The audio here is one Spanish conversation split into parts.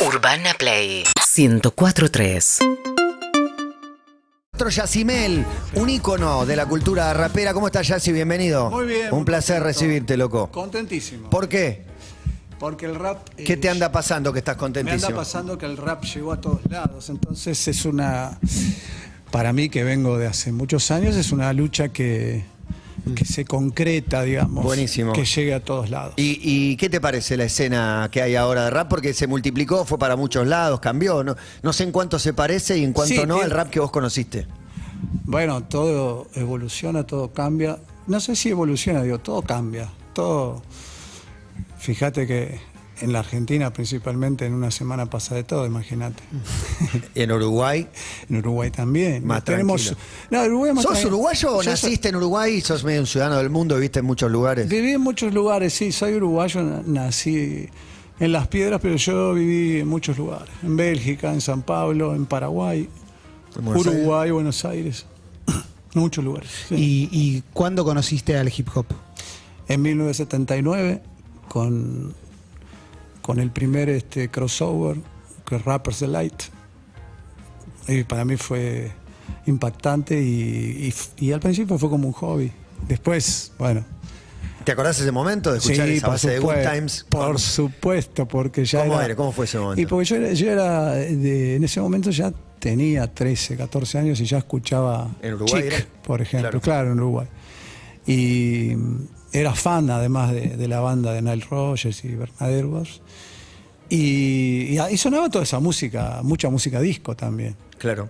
Urbana Play 1043. Otro Yacimel, un ícono de la cultura rapera. ¿Cómo estás, Yaci? Bienvenido. Muy bien. Un muy placer contento. recibirte, loco. Contentísimo. ¿Por qué? Porque el rap. ¿Qué eh, te anda pasando que estás Me contentísimo? anda pasando que el rap llegó a todos lados. Entonces es una. Para mí, que vengo de hace muchos años, es una lucha que, que se concreta, digamos. Buenísimo. Que llegue a todos lados. ¿Y, y qué te parece la escena que hay ahora de rap? Porque se multiplicó, fue para muchos lados, cambió. No, no sé en cuánto se parece y en cuánto Sí, no al rap que vos conociste. Bueno, todo evoluciona, todo cambia. No sé si evoluciona, digo, todo cambia. Todo. Fíjate que en la Argentina, principalmente, en una semana pasa de todo, imagínate. En Uruguay. En Uruguay también. Más Tenemos. tranquilo. No, Uruguay es más ¿Sos uruguayo o naciste en Uruguay y sos medio un ciudadano del mundo, viviste en muchos lugares? Viví en muchos lugares, sí, soy uruguayo, na- nací en Las Piedras, pero yo viví en muchos lugares. En Bélgica, en San Pablo, en Paraguay, Buenos Uruguay, Buenos Aires. muchos lugares. sí. ¿Y, y cuándo conociste al hip hop? En 1979, con, con el primer este, crossover, que es Rappers Delight. Y para mí fue impactante y, y al principio fue como un hobby. Después, bueno, ¿Te acordás ese momento de escuchar esa por base de Good Times? Por supuesto, porque ya ¿Cómo era, era? ¿Cómo fue ese momento? Y porque yo era, yo era de- en ese momento ya tenía 13, 14 años y ya escuchaba ¿En Uruguay Chic, por ejemplo, Claro. claro. en Uruguay. Y era fan además de, de la banda de Nile Rogers y Bernard Edwards. Y, y, y sonaba toda esa música, mucha música disco también. Claro.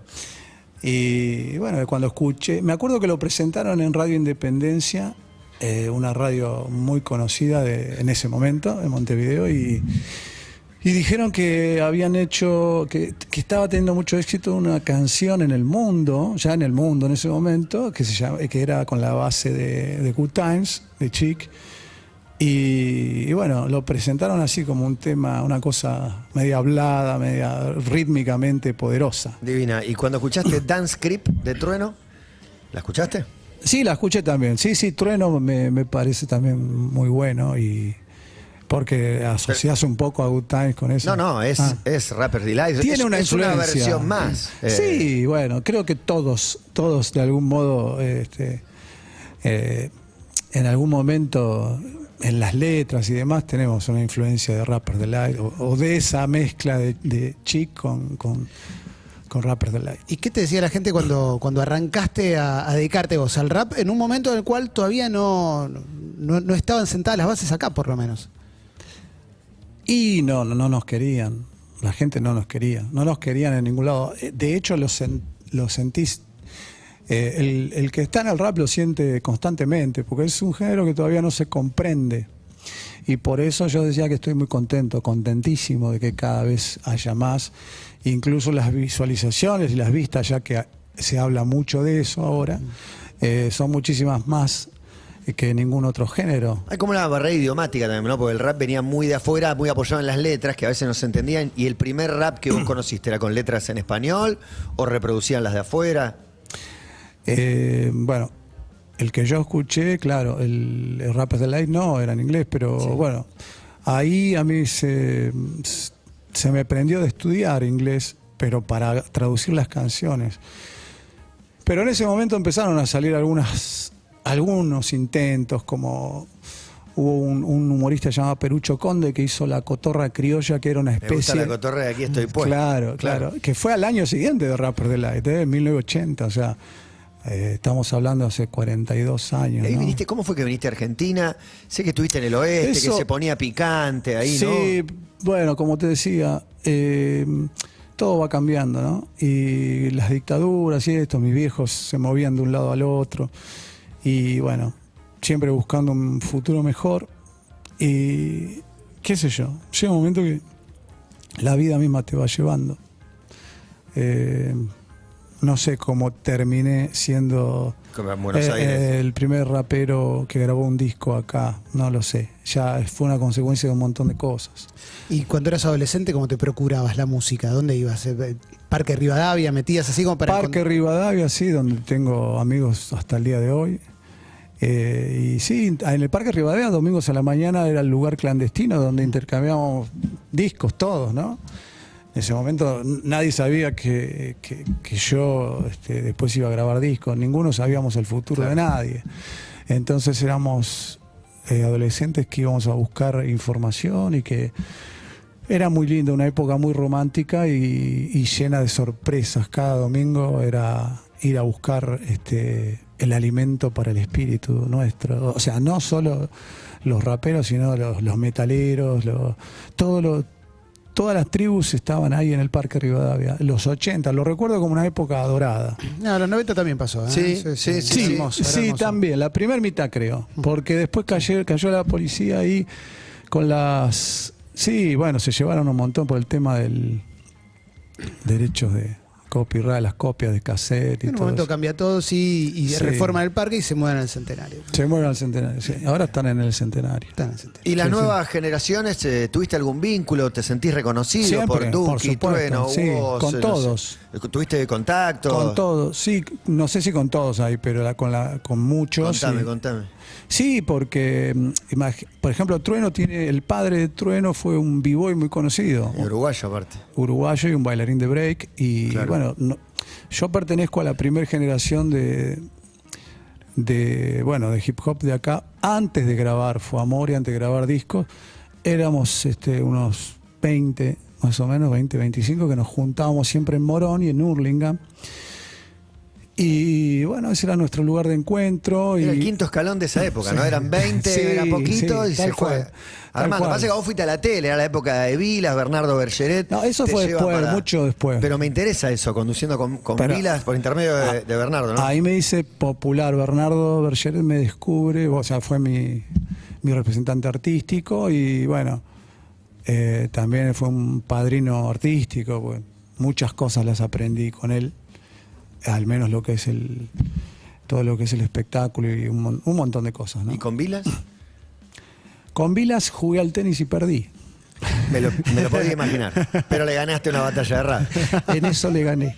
Y bueno, cuando escuché, me acuerdo que lo presentaron en Radio Independencia, eh, una radio muy conocida de- en ese momento, en Montevideo, y, y dijeron que habían hecho, que, que estaba teniendo mucho éxito una canción en el mundo, ya en el mundo en ese momento, que, se llama, que era con la base de, de Good Times, de Chic. Y, y bueno, lo presentaron así como un tema, una cosa media hablada, media rítmicamente poderosa. Divina. ¿Y cuando escuchaste Dance Creep de Trueno? ¿La escuchaste? Sí, la escuché también. Sí, sí, Trueno me, me parece también muy bueno y porque asocias un poco a Good Times con eso. No, no, es, Ah. es Rapper Delight. Tiene es, una es una versión más. Eh, Sí, bueno, creo que todos, todos de algún modo, este, eh, en algún momento, en las letras y demás, tenemos una influencia de Rapper Delight o, o de esa mezcla de, de Chic con, con, con Rapper Delight. ¿Y qué te decía la gente cuando, cuando arrancaste a, a dedicarte vos al rap en un momento en el cual todavía no, no, no estaban sentadas las bases acá, por lo menos? Y no, no, no nos querían. La gente no nos quería. No nos querían en ningún lado. Eh, De hecho, lo, sen- lo sentís. eh, el, el que está en el rap lo siente constantemente, porque es un género que todavía no se comprende. Y por eso yo decía que estoy muy contento, contentísimo de que cada vez haya más. Incluso las visualizaciones y las vistas, ya que se habla mucho de eso ahora, eh, son muchísimas más que ningún otro género. Hay como una barrera idiomática también, ¿no? Porque el rap venía muy de afuera, muy apoyado en las letras, que a veces no se entendían. ¿Y el primer rap que vos conociste era con letras en español o reproducían las de afuera? Eh, bueno, el que yo escuché, claro, el, el Rappers Delight no, era en inglés, pero bueno, ahí a mí se, se me prendió de estudiar inglés, pero para traducir las canciones. Pero en ese momento empezaron a salir algunas, algunos intentos, como hubo un, un humorista llamado Perucho Conde que hizo La Cotorra Criolla, que era una Me gusta especie... la cotorra de aquí estoy puesto. Claro, claro, Que fue al año siguiente de Rapper Delight, ¿eh? en 1980. O sea, eh, estamos hablando hace 42 años. Y ahí ¿no? viniste, ¿Cómo fue que viniste a Argentina? Sé que estuviste en el oeste, Eso- que se ponía picante ahí, ¿no? Sí, bueno, como te decía, eh, todo va cambiando, ¿no? Y las dictaduras y esto, mis viejos se movían de un lado al otro. Y bueno, siempre buscando un futuro mejor. Y qué sé yo, llega un momento que la vida misma te va llevando. Eh, no sé cómo terminé siendo eh, eh, el primer rapero que grabó un disco acá, no lo sé. Ya fue una consecuencia de un montón de cosas. Y cuando eras adolescente, ¿cómo te procurabas la música? ¿Dónde ibas? Eh, Parque Rivadavia, metías así como para... Parque Rivadavia, sí, donde tengo amigos hasta el día de hoy. Eh, y sí, en el Parque Rivadavia, domingos a la mañana, era el lugar clandestino donde intercambiábamos discos todos, ¿no? En ese momento nadie sabía que, que- que yo este, después iba a grabar discos, ninguno sabíamos el futuro de nadie. Entonces éramos eh, adolescentes que íbamos a buscar información y que era muy lindo, una época muy romántica y, y llena de sorpresas. Cada domingo era ir a buscar este, el alimento para el espíritu nuestro. O sea, no solo los raperos, sino los, los metaleros, los- todo lo- todas las tribus estaban ahí en el Parque Rivadavia. Los 80, lo recuerdo como una época dorada. No, los 90 también pasó. ¿eh? Sí, sí, sí, sí. hermoso, también, la primera mitad creo, porque después cayó, cayó la policía ahí con las... Sí, bueno, se llevaron un montón por el tema del derechos de copyright, las copias de cassette y En un todo momento eso. cambia todo, sí, y Sí. reforman el parque y se mudan al centenario. Se mueven al centenario, sí. Ahora están en el centenario. Están en el centenario. ¿Y las Sí, sí. nuevas generaciones, eh, tuviste algún vínculo? ¿Te sentís reconocido Siempre, por por Duki, supuesto, Trueno, sí, Hugo, con no sé, todos. ¿Tuviste contacto? Con todos, sí, no sé si con todos ahí, pero la- con, la, con muchos. Contame, sí. contame. Sí, porque, mm, por ejemplo, Trueno tiene, el padre de Trueno fue un b-boy muy conocido, Y uruguayo aparte. uruguayo y un bailarín de break. Y Claro. bueno, no- yo pertenezco a la primera generación de, de, bueno, de hip hop de acá. Antes de grabar Fue Amor y antes de grabar discos, éramos este, unos 20, más o menos, 20, 25, que nos juntábamos siempre en Morón y en Hurlingham. Y bueno, ese era nuestro lugar de encuentro. Era el quinto escalón de esa época, ¿no? Eran 20, Sí, era poquito sí, y se fue. Armando, pasa que vos fuiste a la tele, era la época de Vilas, Bernardo Bergeret. No, eso fue después, mucho después. Pero me interesa eso, conduciendo con, con Pero- Vilas por intermedio de, de Bernardo, ¿no? Ahí me dice popular, Bernardo Bergeret me descubre, o sea, fue mi, mi representante artístico y bueno, eh, también fue un padrino artístico, pues, muchas cosas las aprendí con él, al menos lo que es el todo lo que es el espectáculo y un, mon- un montón de cosas. ¿no? ¿Y con Vilas? Con Vilas jugué al tenis y perdí. Me lo, me lo podía imaginar. Pero le ganaste una batalla de rap. En eso le gané.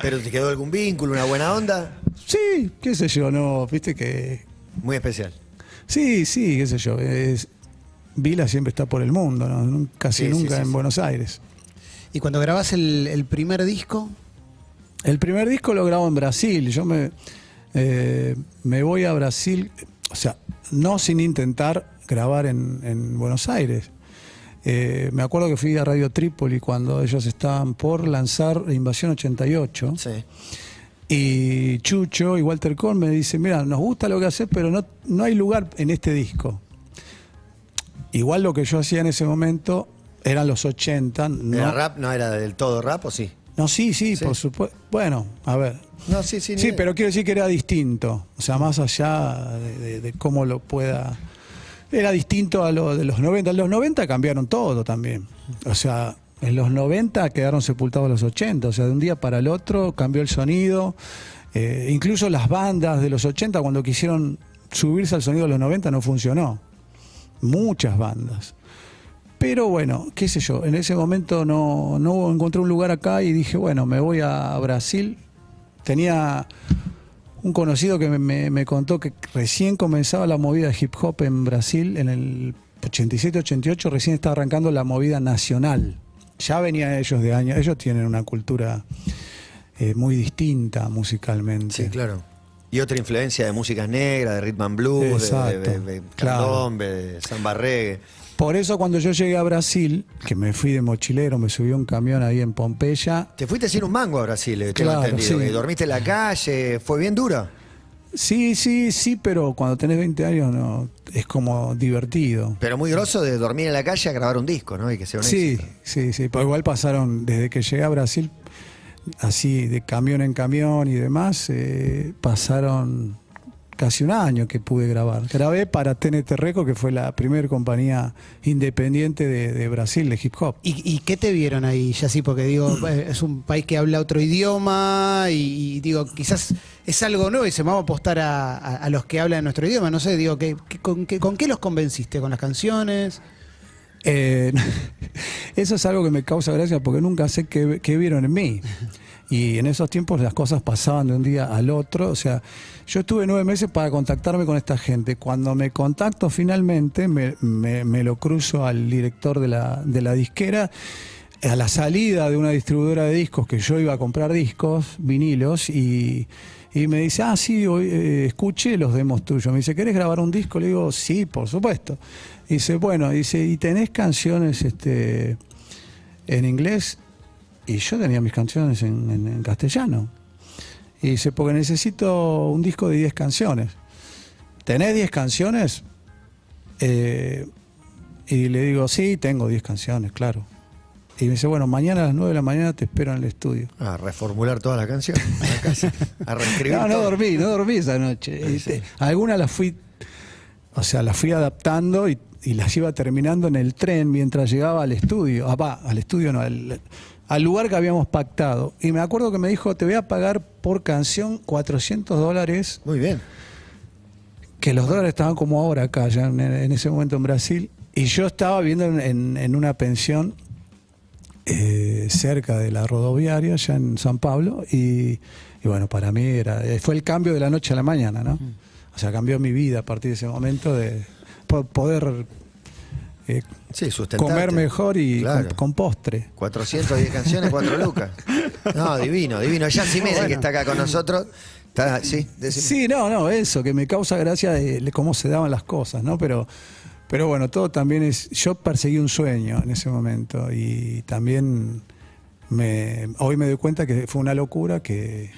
¿Pero te quedó algún vínculo, una buena onda? Sí, qué sé yo, no, viste que Muy especial. Sí, sí, qué sé yo. Es, Vila siempre está por el mundo, ¿no? Casi Sí, sí, nunca sí, en sí. Buenos Aires. Y cuando grabás el, el primer disco, El primer disco lo grabo en Brasil. Yo me, eh, me voy a Brasil, o sea, no sin intentar grabar en, en Buenos Aires. Eh, me acuerdo que fui a Radio Trípoli cuando ellos estaban por lanzar Invasión 88. Sí. Y Chucho y Walter Cohn me dicen, mira, nos gusta lo que haces, pero no, no hay lugar en este disco. Igual lo que yo hacía en ese momento eran los 80. No, ¿Era rap? ¿No era del todo rap o sí? No sí, sí, Sí. por supuesto. Bueno, a ver. No, sí, sí. Sí, ni- pero quiero decir que era distinto. O sea, más allá de, de- de cómo lo pueda... Era distinto a lo de los 90. En los 90 cambiaron todo también. O sea, en los 90 quedaron sepultados los 80. O sea, de un día para el otro cambió el sonido. Eh, incluso las bandas de los 80, cuando quisieron subirse al sonido de los 90, no funcionó. Muchas bandas. Pero bueno, qué sé yo, en ese momento no, no encontré un lugar acá y dije, bueno, me voy a Brasil. Tenía un conocido que me, me- me contó que recién comenzaba la movida de hip hop en Brasil, en el 87-88, recién estaba arrancando la movida nacional. Ya venían ellos de años, ellos tienen una cultura eh, muy distinta musicalmente. Sí, claro. Y otra influencia de músicas negras, de rhythm and blues, de- de, de, de claro. de samba reggae. Por eso cuando yo llegué a Brasil, que me fui de mochilero, me subí a un camión ahí en Pompeya, Te fuiste sin un mango a Brasil, eh, tengo Claro, entendido. sí. que dormiste en la calle, fue bien duro. Sí, sí, sí, pero cuando tenés 20 años no es como divertido. Pero muy groso de dormir en la calle a grabar un disco, ¿no? Y que sea un Sí, éxito. sí, sí. Pero igual pasaron, desde que llegué a Brasil, así de camión en camión y demás, eh, pasaron casi un año que pude grabar. Grabé para TNT Record, que fue la primera compañía independiente de, de Brasil de hip hop. ¿y, y qué te vieron ahí, ya sí? Porque digo, eh, es un país que habla otro idioma y, y digo, quizás es algo nuevo y se vamos a apostar a, a- a los que hablan nuestro idioma. No sé, digo, ¿qué, qué- con, qué, ¿con qué los convenciste? ¿Con las canciones? Eh, eso es algo que me causa gracia porque nunca sé qué, vieron en mí. Y en esos tiempos las cosas pasaban de un día al otro. O sea, yo estuve nueve meses para contactarme con esta gente. Cuando me contacto finalmente, me, me- me lo cruzo al director de la, de la disquera. a la salida de una distribuidora de discos que yo iba a comprar discos, vinilos, y, y me dice, ah, sí, hoy, eh, escuché los demos tuyos. Me dice, ¿querés grabar un disco? Le digo, sí, por supuesto. Dice, bueno, dice, ¿y tenés canciones este, en inglés? Y yo tenía mis canciones en, en- en castellano. Y dice, porque necesito un disco de 10 canciones. ¿Tenés 10 canciones? Eh, y le digo, sí, tengo 10 canciones, claro. Y me dice, bueno, mañana a las 9 de la mañana te espero en el estudio. A reformular toda la canción. a la casa, A reescribir. No, no todo. dormí, no dormí esa noche. Este, Algunas las fui, o sea, las fui adaptando y, y las iba terminando en el tren mientras llegaba al estudio. Ah, va, al estudio no, al, al lugar que habíamos pactado. Y me acuerdo que me dijo, te voy a pagar por canción 400 dólares, Muy bien. que los dólares estaban como ahora acá, ya en, en ese momento en Brasil. Y yo estaba viendo en, una pensión eh, cerca de la rodoviaria, ya en San Pablo, y, y bueno, para mí era, eh, fue el cambio de la noche a la mañana, ¿no? O sea, cambió mi vida a partir de ese momento de po- poder eh, Sí, comer mejor y Claro. con, con postre. 410 canciones, 4 lucas. No, divino, divino. Ya Jiménez, que está acá con nosotros. Está, sí, decime. Sí, no, no, eso, que me causa gracia de de cómo se daban las cosas, ¿no? Pero, pero bueno, todo también es. Yo perseguí un sueño en ese momento y también me, hoy me doy cuenta que fue una locura que,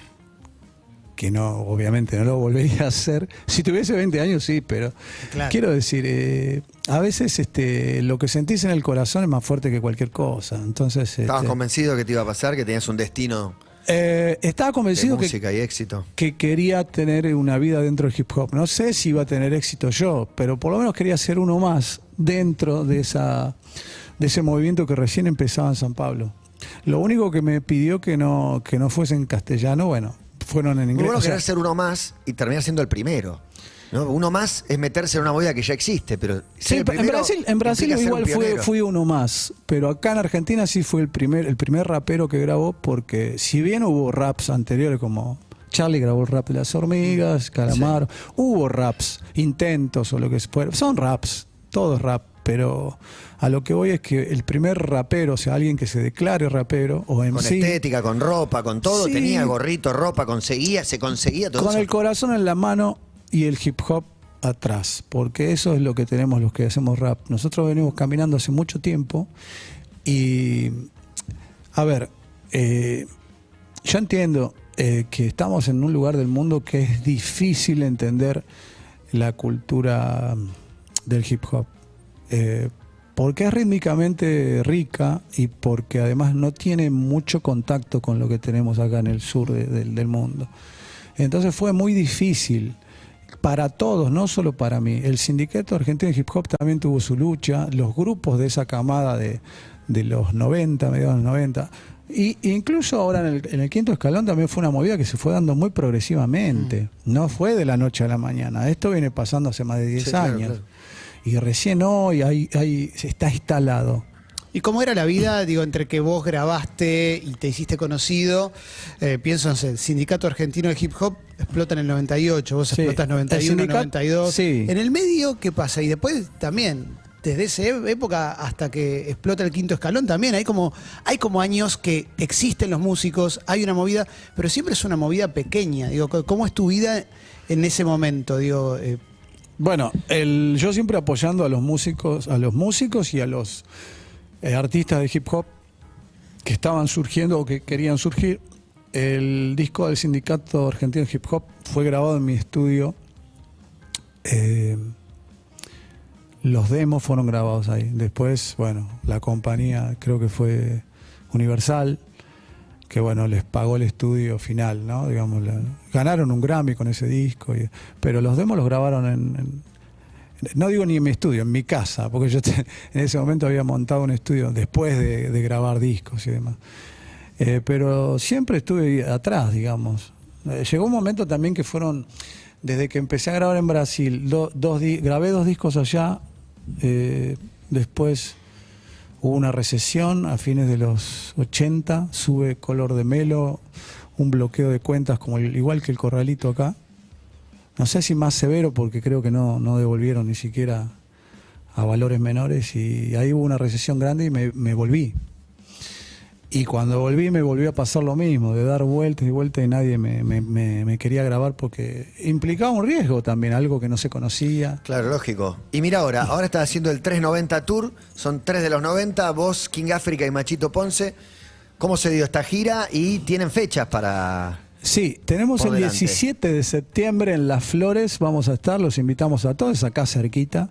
que no, obviamente no lo volvería a hacer. Si tuviese 20 años, sí, pero Claro. quiero decir, eh, a veces este, lo que sentís en el corazón es más fuerte que cualquier cosa. Entonces, Estabas este, convencido que te iba a pasar, que tenías un destino eh, estaba de convencido que, música y éxito. que quería tener una vida dentro del hip hop. No sé si iba a tener éxito yo, pero por lo menos quería ser uno más dentro de esa de ese movimiento que recién empezaba en San Pablo. Lo único que me pidió que no que no fuese en castellano, bueno, fueron en inglés. bueno o sea, querer ser uno más y terminar siendo el primero. ¿no? Uno más es meterse en una movida que ya existe, pero Sí, el en Brasil, en Brasil igual un fue, fui uno más, pero acá en Argentina sí fue el primer, el primer rapero que grabó, porque si bien hubo raps anteriores como Charlie grabó el rap de las hormigas, Calamaro, hubo raps, intentos o lo que fuera, son raps, todo es rap, pero a lo que voy es que el primer rapero, o sea, alguien que se declare rapero o en Con sí, estética, con ropa, con todo, Sí. tenía gorrito, ropa, conseguía, se conseguía todo con eso. el corazón en la mano y el hip hop atrás, porque eso es lo que tenemos los que hacemos rap. Nosotros venimos caminando hace mucho tiempo y, a ver, eh, yo entiendo eh, que estamos en un lugar del mundo que es difícil entender la cultura del hip hop. Eh, porque es rítmicamente rica y porque además no tiene mucho contacto con lo que tenemos acá en el sur de- del- del mundo. Entonces fue muy difícil para todos, no solo para mí. El sindicato argentino de hip hop también tuvo su lucha, los grupos de esa camada de, de los 90, mediados de los 90. Y incluso ahora en el, en el quinto escalón también fue una movida que se fue dando muy progresivamente. No fue de la noche a la mañana. Esto viene pasando hace más de 10 Sí, claro, años. claro. Y recién hoy hay, se está instalado. ¿Y cómo era la vida, digo, entre que vos grabaste y te hiciste conocido? Eh, pienso, no sé, el Sindicato Argentino de Hip Hop explota en el 98, vos Sí, explotas el 91, sindicato- 92. sí. En el medio, ¿qué pasa? Y después también, desde esa época hasta que explota el quinto escalón, también hay como, hay como años que existen los músicos, hay una movida, pero siempre es una movida pequeña. Digo, ¿cómo es tu vida en ese momento? Digo, eh, Bueno, el, yo siempre apoyando a los músicos, a los músicos y a los eh, artistas de hip hop que estaban surgiendo o que querían surgir. El disco del Sindicato Argentino de Hip Hop fue grabado en mi estudio. Eh, los demos fueron grabados ahí. Después, bueno, la compañía creo que fue Universal, que bueno, les pagó el estudio final, ¿no? Digamos, la- ganaron un Grammy con ese disco, y- pero los demos los grabaron en, no digo ni en mi estudio, en mi casa, porque yo te- en ese momento había montado un estudio después de, grabar discos y demás. Eh, pero siempre estuve atrás, digamos. Eh, llegó un momento también que fueron, desde que empecé a grabar en Brasil, do- dos grabé dos discos allá, eh, después hubo una recesión a fines de los 80, sube color de melo, un bloqueo de cuentas como el- igual que el corralito acá. No sé si más severo porque creo que no, no devolvieron ni siquiera a valores menores y ahí hubo una recesión grande y me, volví. Y cuando volví me volvió a pasar lo mismo, de dar vueltas y vueltas y nadie me- me quería grabar porque implicaba un riesgo también, algo que no se conocía. Claro, lógico. Y mira ahora, ahora estás haciendo el 390 Tour, son tres de los 90, vos, King África y Machito Ponce. ¿Cómo se dio esta gira? Y tienen fechas para... Sí, tenemos el delante. 17 de septiembre en Las Flores, vamos a estar, los invitamos a todos acá cerquita.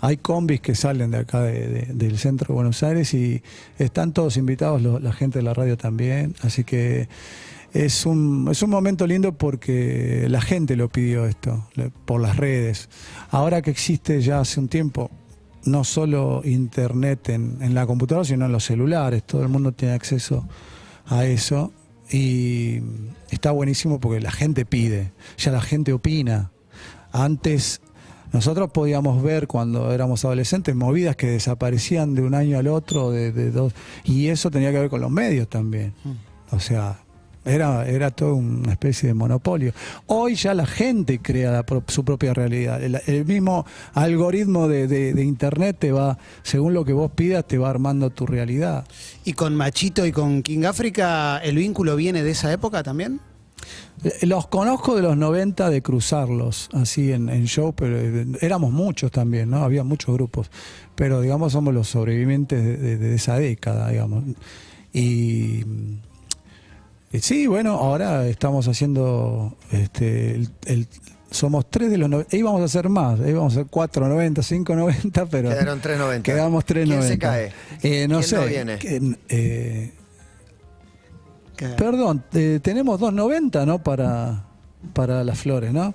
Hay combis que salen de acá de- de- del centro de Buenos Aires y están todos invitados, lo- la gente de la radio también, así que es un, es un momento lindo porque la gente lo pidió esto, por las redes. Ahora que existe ya hace un tiempo no solo internet en, en la computadora, sino en los celulares, todo el mundo tiene acceso a eso y está buenísimo porque la gente pide, ya la gente opina. Antes nosotros podíamos ver cuando éramos adolescentes movidas que desaparecían de un año al otro, de, de dos, y eso tenía que ver con los medios también. O sea, era, era todo una especie de monopolio. Hoy ya la gente crea la pro- su propia realidad. El, el mismo algoritmo de, de- de Internet te va, según lo que vos pidas, te va armando tu realidad. ¿Y con Machito y con King África el vínculo viene de esa época también? Eh, Los conozco de los 90 de cruzarlos, así en, en show, pero eh, éramos muchos también, ¿no? Había muchos grupos, pero digamos somos los sobrevivientes de, de- esa década, digamos. Y sí, bueno, ahora estamos haciendo, este, el, el- somos tres de los 90, íbamos a hacer más, íbamos a hacer 490, 590, pero... Quedaron 390. Quedamos 390. ¿Quién se cae? Eh, no ¿Quién sé. no viene? que, eh, Perdón, eh, tenemos 2.90, ¿no? Para, para las flores, ¿no?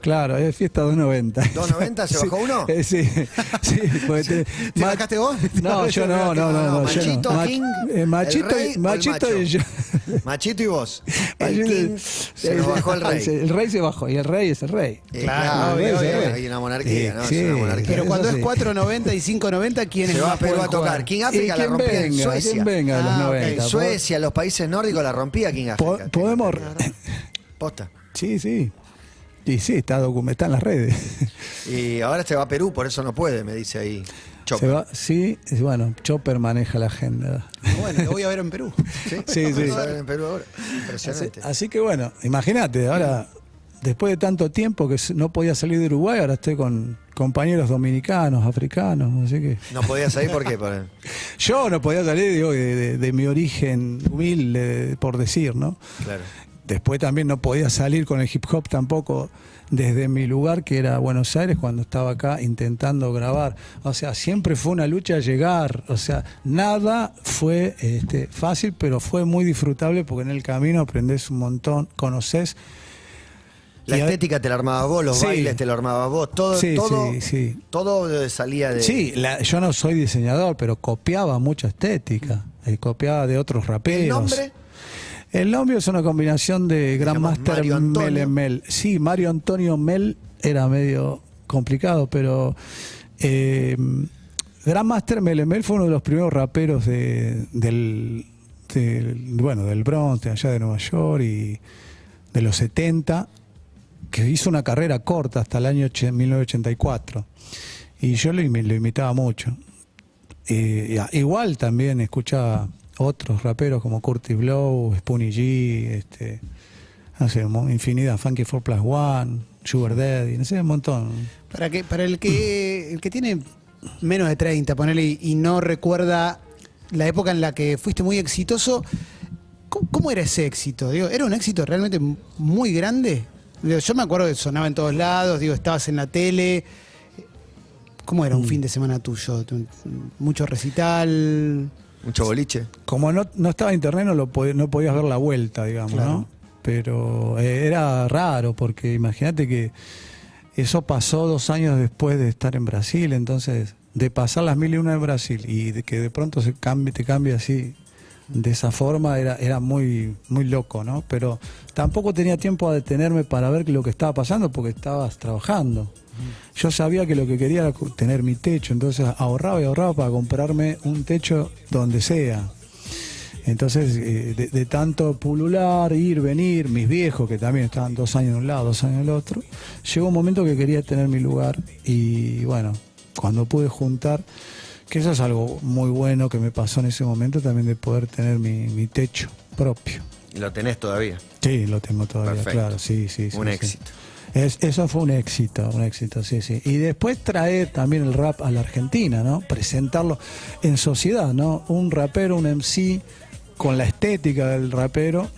Claro, es fiesta 2.90. ¿2.90? ¿Se bajó uno? Eh, sí, sí. porque te- ¿Te bajaste vos? No, yo no, no, no. no, Machito, no. Mach- King, eh, machito, el rey y- o el machito macho? y yo. Machito y vos. El Machito King se nos bajó el rey. El rey se bajó y el rey es el rey. Eh, Claro, obvio, obvio, obvio, obvio. Hay una monarquía, ¿no? Sí, es una monarquía. Pero cuando es sí. 4.90 y 5.90, ¿quiénes se va a más Perú a tocar. King ¿Y África la quién rompía en venga? Suecia. ¿Quién venga de los Ah, ok. 90? En Suecia, los países nórdicos la rompía King África. podemos. Posta. Sí, sí. Y sí, está documentado en las redes. Y ahora se va a Perú, por eso no puede, me dice ahí. Se Chopper. va, sí, bueno, Chopper maneja la agenda. Bueno, lo voy a ver en Perú. ¿Sí? Sí, sí. Va a ver en Perú ahora. Así, Impresionante. así que bueno, imagínate, ahora, después de tanto tiempo que no podía salir de Uruguay, ahora estoy con compañeros dominicanos, africanos, así que... No podías salir por- Yo no podía salir, digo, de, de- de mi origen humilde, por decir, ¿no? Claro. Después también no podía salir con el hip hop tampoco desde mi lugar, que era Buenos Aires, cuando estaba acá intentando grabar. O sea, siempre fue una lucha llegar. O sea, nada fue este, fácil, pero fue muy disfrutable porque en el camino aprendes un montón, conoces. La estética te la armabas vos, los Sí. bailes te lo armabas vos, todo, Sí, todo, sí, sí. todo salía de. Sí, la- yo no soy diseñador, pero copiaba mucha estética. eh, copiaba de otros raperos. ¿El nombre? El nombre es una combinación de Grandmaster. Mel. Sí, Mario Antonio Mel era medio complicado, pero eh, Grandmaster Mel Mel fue uno de los primeros raperos de- del, del- bueno, del Bronx, de allá de Nueva York y de los 70, que hizo una carrera corta hasta el año och- 1984. Y yo lo, imi- lo imitaba mucho. Eh, igual también escuchaba otros raperos como Curtis Blow, Spoonie G, este, mo- infinidad, Funky 4 Plus One, Sugar Daddy, no sé, un montón. Para, que, para el, que, el que tiene menos de 30, ponele, y, y no recuerda la época en la que fuiste muy exitoso, ¿cómo, cómo era ese éxito? Digo, ¿Era un éxito realmente muy grande? Digo, yo me acuerdo que sonaba en todos lados, digo, estabas en la tele. ¿Cómo era un fin de semana tuyo? Tu- ¿Mucho recital? Mucho boliche. Como no, no estaba internet, no, lo pod- no podías ver la vuelta, digamos, Claro. ¿no? Pero eh, era raro, porque imagínate que eso pasó dos años después de estar en Brasil, entonces, de pasar las mil y una en Brasil y de que de pronto se cambie, te cambie así, de esa forma, era, era muy, muy loco, ¿no? Pero tampoco tenía tiempo a detenerme para ver lo que estaba pasando, porque estabas trabajando. Yo sabía que lo que quería era tener mi techo, entonces ahorraba y ahorraba para comprarme un techo donde sea. Entonces, eh, de, tanto pulular, ir, venir, mis viejos, que también estaban dos años de un lado, dos años del otro, llegó un momento que quería tener mi lugar y bueno, cuando pude juntar, que eso es algo muy bueno que me pasó en ese momento también de poder tener mi, mi techo propio. Y lo tenés todavía. Sí, lo tengo todavía, Perfecto. claro, sí, sí. sí, Un sí. éxito. Es- eso fue un éxito, un éxito, sí, sí. Y después traer también el rap a la Argentina, ¿no? Presentarlo en sociedad, ¿no? Un rapero, un MC con la estética del rapero,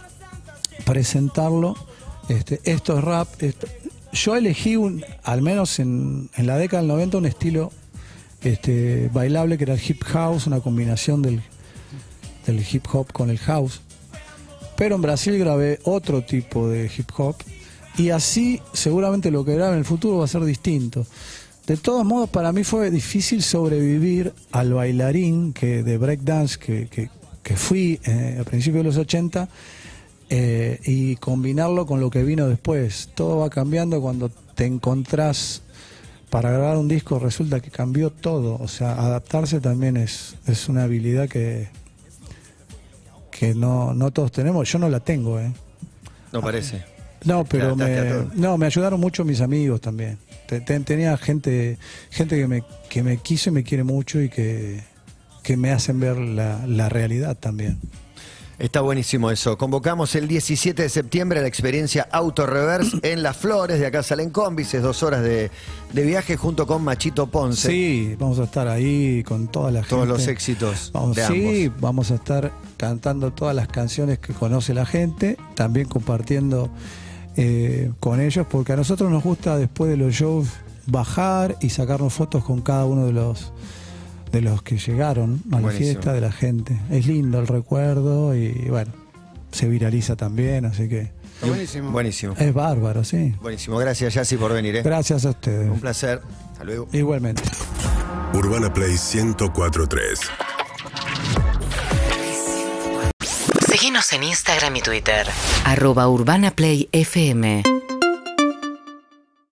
presentarlo. Este, esto es rap. esto- Yo elegí, un, al menos en, en la década del 90, un estilo este, bailable que era el hip house, una combinación del, del hip hop con el house. Pero en Brasil grabé otro tipo de hip hop y así seguramente lo que grabe en el futuro va a ser distinto. De todos modos, para mí fue difícil sobrevivir al bailarín que, de breakdance que, que, que fui eh, a principios de los 80 eh, y combinarlo con lo que vino después. Todo va cambiando cuando te encontrás para grabar un disco, resulta que cambió todo. O sea, adaptarse también es, es una habilidad que, que no, no todos tenemos. Yo no la tengo, ¿eh? No parece. No, pero Te me, no, me ayudaron mucho mis amigos también. Te- te- tenía gente, gente que me, que me quiso y me quiere mucho y que, que me hacen ver la, la realidad también. Está buenísimo eso. Convocamos el 17 de septiembre a la experiencia Auto Reverse en Las Flores. De acá salen combis, es dos horas de, de viaje junto con Machito Ponce. Sí, vamos a estar ahí con toda la gente. Todos los éxitos Vamos, de sí, ambos. vamos a estar cantando todas las canciones que conoce la gente, también compartiendo eh, con ellos, porque a nosotros nos gusta después de los shows bajar y sacarnos fotos con cada uno de los de los que llegaron a la Buenísimo. fiesta de la gente. Es lindo el recuerdo y bueno, se viraliza también, así que buenísimo. Buenísimo. es bárbaro, sí. Buenísimo. Gracias, Yassi, por venir. ¿eh? Gracias a ustedes. Un placer. Hasta luego. Igualmente. Urbana Play 1043. Seguinos en Instagram y Twitter. Arroba Urbana Play FM.